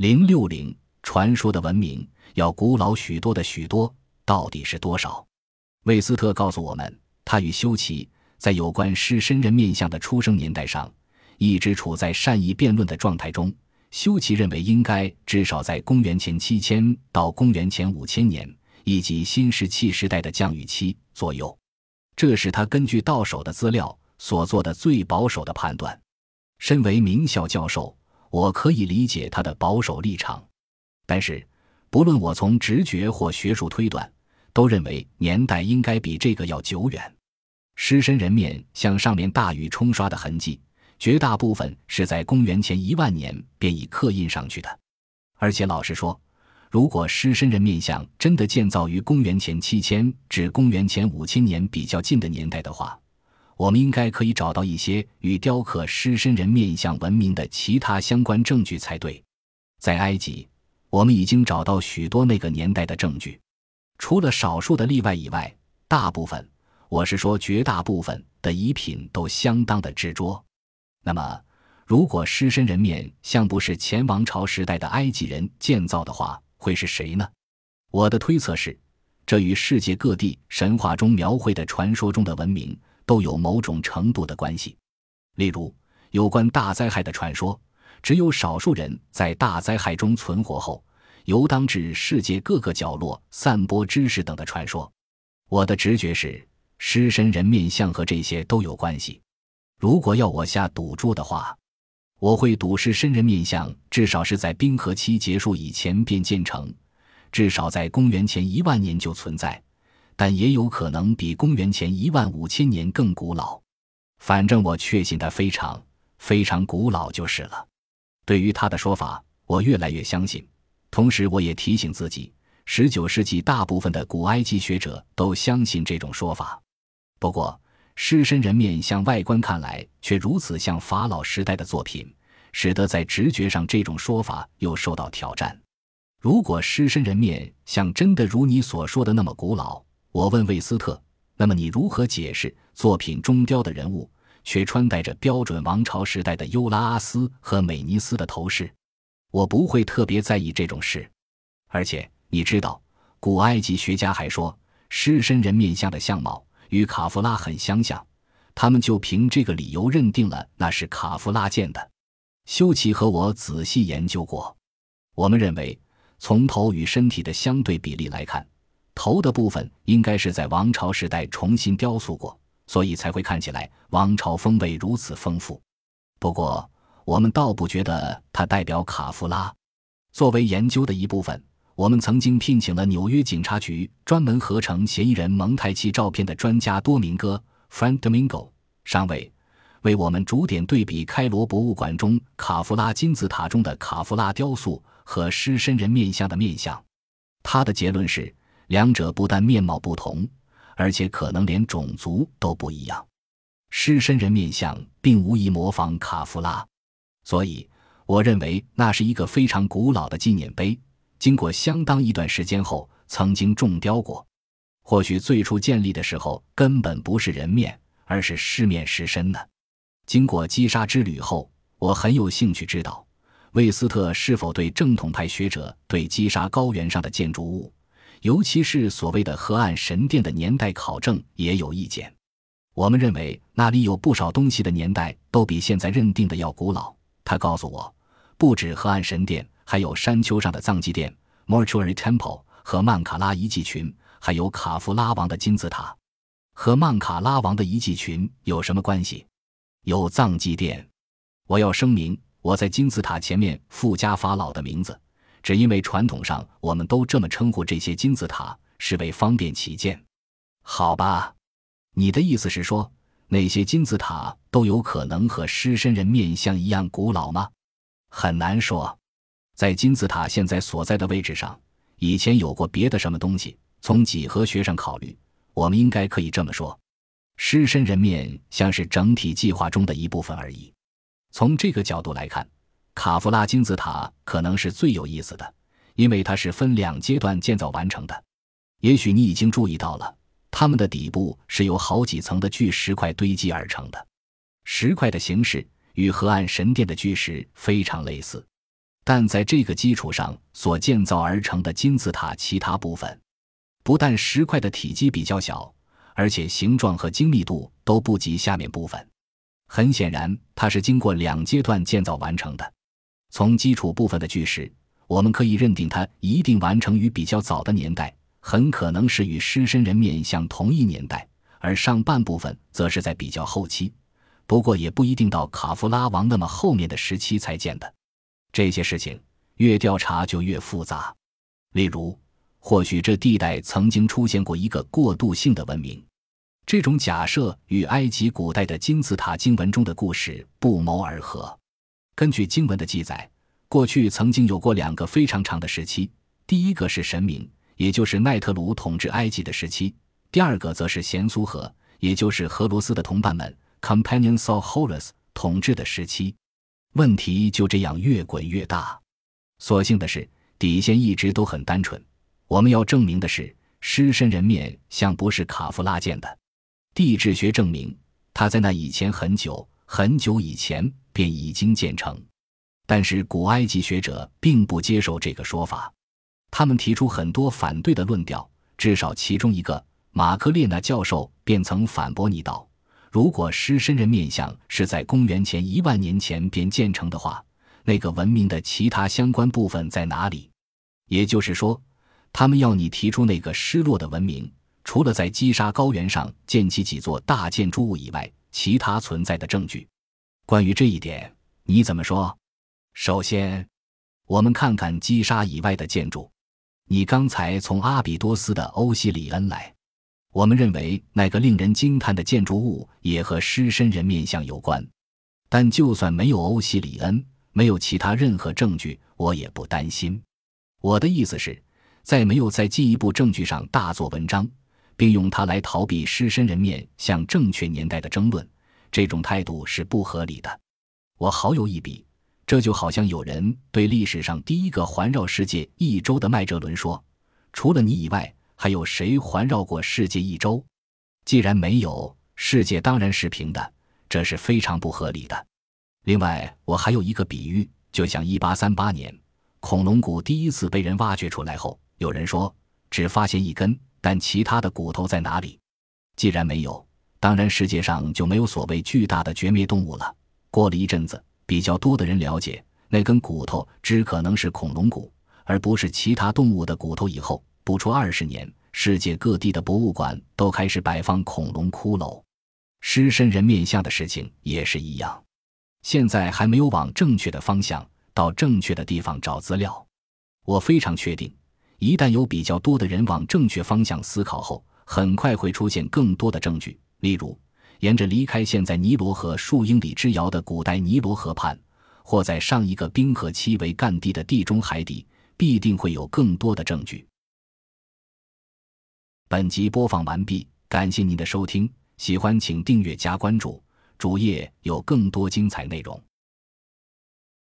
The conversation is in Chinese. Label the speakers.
Speaker 1: 零六零传说的文明要古老许多的许多，到底是多少？魏斯特告诉我们，他与修齐在有关狮身人面像的出生年代上，一直处在善意辩论的状态中。修齐认为应该至少在公元前七千到公元前五千年，以及新石器时代的降雨期左右。这是他根据到手的资料所做的最保守的判断。身为名校教授，我可以理解他的保守立场，但是不论我从直觉或学术推断，都认为年代应该比这个要久远。狮身人面像上面大雨冲刷的痕迹，绝大部分是在公元前一万年便已刻印上去的。而且老实说，如果狮身人面像真的建造于公元前七千至公元前五千年比较近的年代的话，我们应该可以找到一些与雕刻狮身人面像文明的其他相关证据才对。在埃及，我们已经找到许多那个年代的证据，除了少数的例外以外，大部分（我是说绝大部分）的遗品都相当的执着。那么，如果狮身人面像不是前王朝时代的埃及人建造的话，会是谁呢？我的推测是，这与世界各地神话中描绘的传说中的文明都有某种程度的关系。例如，有关大灾害的传说，只有少数人在大灾害中存活后，游荡至世界各个角落散播知识等的传说。我的直觉是，狮身人面像和这些都有关系。如果要我下赌注的话，我会赌狮身人面像至少是在冰河期结束以前便建成，至少在公元前一万年就存在，但也有可能比公元前一万五千年更古老。反正我确信它非常非常古老就是了。对于他的说法，我越来越相信。同时，我也提醒自己，十九世纪大部分的古埃及学者都相信这种说法。不过，狮身人面像外观看来却如此像法老时代的作品，使得在直觉上这种说法又受到挑战。如果狮身人面像真的如你所说的那么古老，我问魏斯特，那么你如何解释作品中雕的人物却穿戴着标准王朝时代的优拉阿斯和美尼斯的头饰？我不会特别在意这种事。而且你知道，古埃及学家还说，狮身人面像的相貌。与卡夫拉很相像，他们就凭这个理由认定了那是卡夫拉建的。修奇和我仔细研究过，我们认为从头与身体的相对比例来看，头的部分应该是在王朝时代重新雕塑过，所以才会看起来王朝风味如此丰富。不过，我们倒不觉得它代表卡夫拉。作为研究的一部分。我们曾经聘请了纽约警察局专门合成嫌疑人蒙太奇照片的专家多明戈 （Frank Domingo） 上尉，为我们逐点对比开罗博物馆中卡夫拉金字塔中的卡夫拉雕塑和狮身人面像的面相。他的结论是，两者不但面貌不同，而且可能连种族都不一样。狮身人面像并无意模仿卡夫拉，所以我认为那是一个非常古老的纪念碑。经过相当一段时间后，曾经重雕过。或许最初建立的时候根本不是人面，而是狮面狮身呢。经过击杀之旅后，我很有兴趣知道，魏斯特是否对正统派学者对击杀高原上的建筑物，尤其是所谓的河岸神殿的年代考证也有意见。我们认为那里有不少东西的年代都比现在认定的要古老。他告诉我，不止河岸神殿。还有山丘上的藏祭殿 （Mortuary Temple） 和曼卡拉遗迹群，还有卡夫拉王的金字塔。和曼卡拉王的遗迹群有什么关系？有藏祭殿。我要声明，我在金字塔前面附加法老的名字，只因为传统上我们都这么称呼这些金字塔，是为方便起见。好吧，你的意思是说，那些金字塔都有可能和狮身人面像一样古老吗？很难说。在金字塔现在所在的位置上，以前有过别的什么东西？从几何学上考虑，我们应该可以这么说：狮身人面像是整体计划中的一部分而已。从这个角度来看，卡夫拉金字塔可能是最有意思的，因为它是分两阶段建造完成的。也许你已经注意到了，它们的底部是由好几层的巨石块堆积而成的。石块的形式与河岸神殿的巨石非常类似。但在这个基础上所建造而成的金字塔其他部分，不但石块的体积比较小，而且形状和精密度都不及下面部分。很显然，它是经过两阶段建造完成的。从基础部分的巨石，我们可以认定它一定完成于比较早的年代，很可能是与狮身人面像同一年代；而上半部分则是在比较后期，不过也不一定到卡夫拉王那么后面的时期才建的。这些事情越调查就越复杂。例如，或许这地带曾经出现过一个过渡性的文明，这种假设与埃及古代的金字塔经文中的故事不谋而合。根据经文的记载，过去曾经有过两个非常长的时期，第一个是神明，也就是奈特鲁统治埃及的时期；第二个则是咸苏河，也就是荷罗斯的同伴们 （Companions of Horus） 统治的时期。问题就这样越滚越大。所幸的是，底线一直都很单纯。我们要证明的是，狮身人面像不是卡夫拉建的。地质学证明，他在那以前很久很久以前便已经建成。但是古埃及学者并不接受这个说法，他们提出很多反对的论调。至少其中一个，马克列纳教授便曾反驳你道。如果狮身人面像是在公元前一万年前便建成的话，那个文明的其他相关部分在哪里？也就是说，他们要你提出那个失落的文明，除了在基沙高原上建起几座大建筑物以外，其他存在的证据。关于这一点，你怎么说？首先，我们看看基沙以外的建筑。你刚才从阿比多斯的欧西里恩来。我们认为那个令人惊叹的建筑物也和狮身人面像有关，但就算没有欧西里恩，没有其他任何证据，我也不担心。我的意思是，在没有在进一步证据上大做文章，并用它来逃避狮身人面像正确年代的争论，这种态度是不合理的。我好有一笔，这就好像有人对历史上第一个环绕世界一周的麦哲伦说：“除了你以外。”还有谁环绕过世界一周？既然没有，世界当然是平的，这是非常不合理的。另外，我还有一个比喻，就像一八三八年恐龙骨第一次被人挖掘出来后，有人说只发现一根，但其他的骨头在哪里？既然没有，当然世界上就没有所谓巨大的绝灭动物了。过了一阵子，比较多的人了解那根骨头只可能是恐龙骨，而不是其他动物的骨头以后。不出二十年，世界各地的博物馆都开始摆放恐龙骷髅、狮身人面像的事情也是一样。现在还没有往正确的方向、到正确的地方找资料。我非常确定，一旦有比较多的人往正确方向思考后，很快会出现更多的证据。例如，沿着离开现在尼罗河数英里之遥的古代尼罗河畔，或在上一个冰河期为干地的地中海底，必定会有更多的证据。本集播放完毕，感谢您的收听，喜欢请订阅加关注，主页有更多精彩内容。